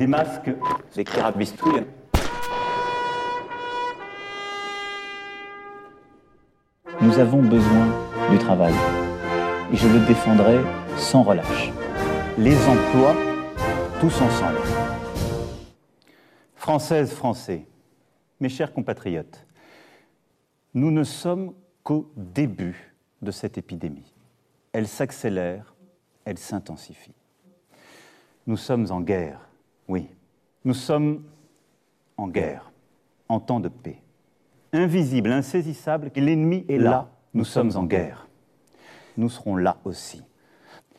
des masques, des carabistouilles. Nous avons besoin du travail et je le défendrai sans relâche. Les emplois, tous ensemble. Françaises, Français, mes chers compatriotes, nous ne sommes qu'au début de cette épidémie. Elle s'accélère, elle s'intensifie. Nous sommes en guerre, oui. Nous sommes en guerre, en temps de paix. Invisible, insaisissable, l'ennemi est là, nous sommes en guerre. Nous serons là aussi.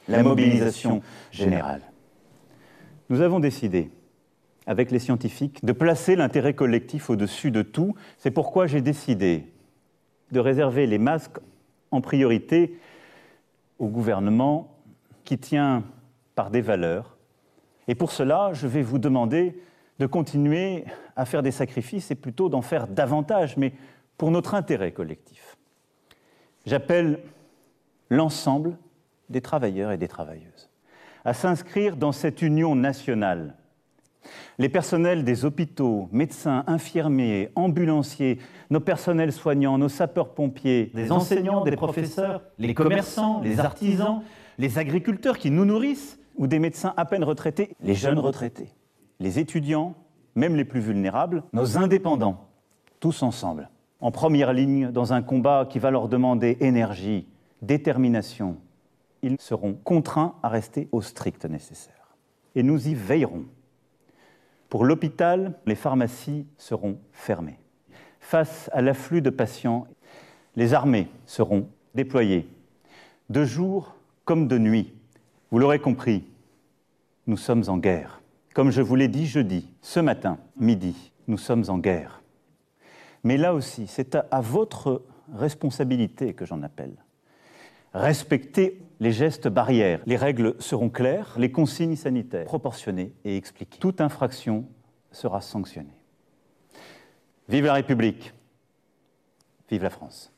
La mobilisation générale. Nous avons décidé, avec les scientifiques, de placer l'intérêt collectif au-dessus de tout. C'est pourquoi j'ai décidé de réserver les masques en priorité au gouvernement qui tient par des valeurs. Et pour cela, je vais vous demander de continuer à faire des sacrifices et plutôt d'en faire davantage, mais pour notre intérêt collectif. J'appelle l'ensemble des travailleurs et des travailleuses à s'inscrire dans cette union nationale les personnels des hôpitaux, médecins, infirmiers, ambulanciers, nos personnels soignants, nos sapeurs-pompiers, des enseignants, des professeurs, les commerçants, les artisans, les agriculteurs qui nous nourrissent, ou des médecins à peine retraités, les jeunes retraités, les étudiants, même les plus vulnérables, nos indépendants, tous ensemble, en première ligne dans un combat qui va leur demander énergie, détermination. Ils seront contraints à rester au strict nécessaire. Et nous y veillerons. Pour l'hôpital, les pharmacies seront fermées. Face à l'afflux de patients, les armées seront déployées, de jour comme de nuit. Vous l'aurez compris, nous sommes en guerre. Comme je vous l'ai dit jeudi, ce matin, midi, nous sommes en guerre. Mais là aussi, c'est à, votre responsabilité que j'en appelle. Respectez les gestes barrières. Les règles seront claires, les consignes sanitaires proportionnées et expliquées. Toute infraction sera sanctionnée. Vive la République. Vive la France.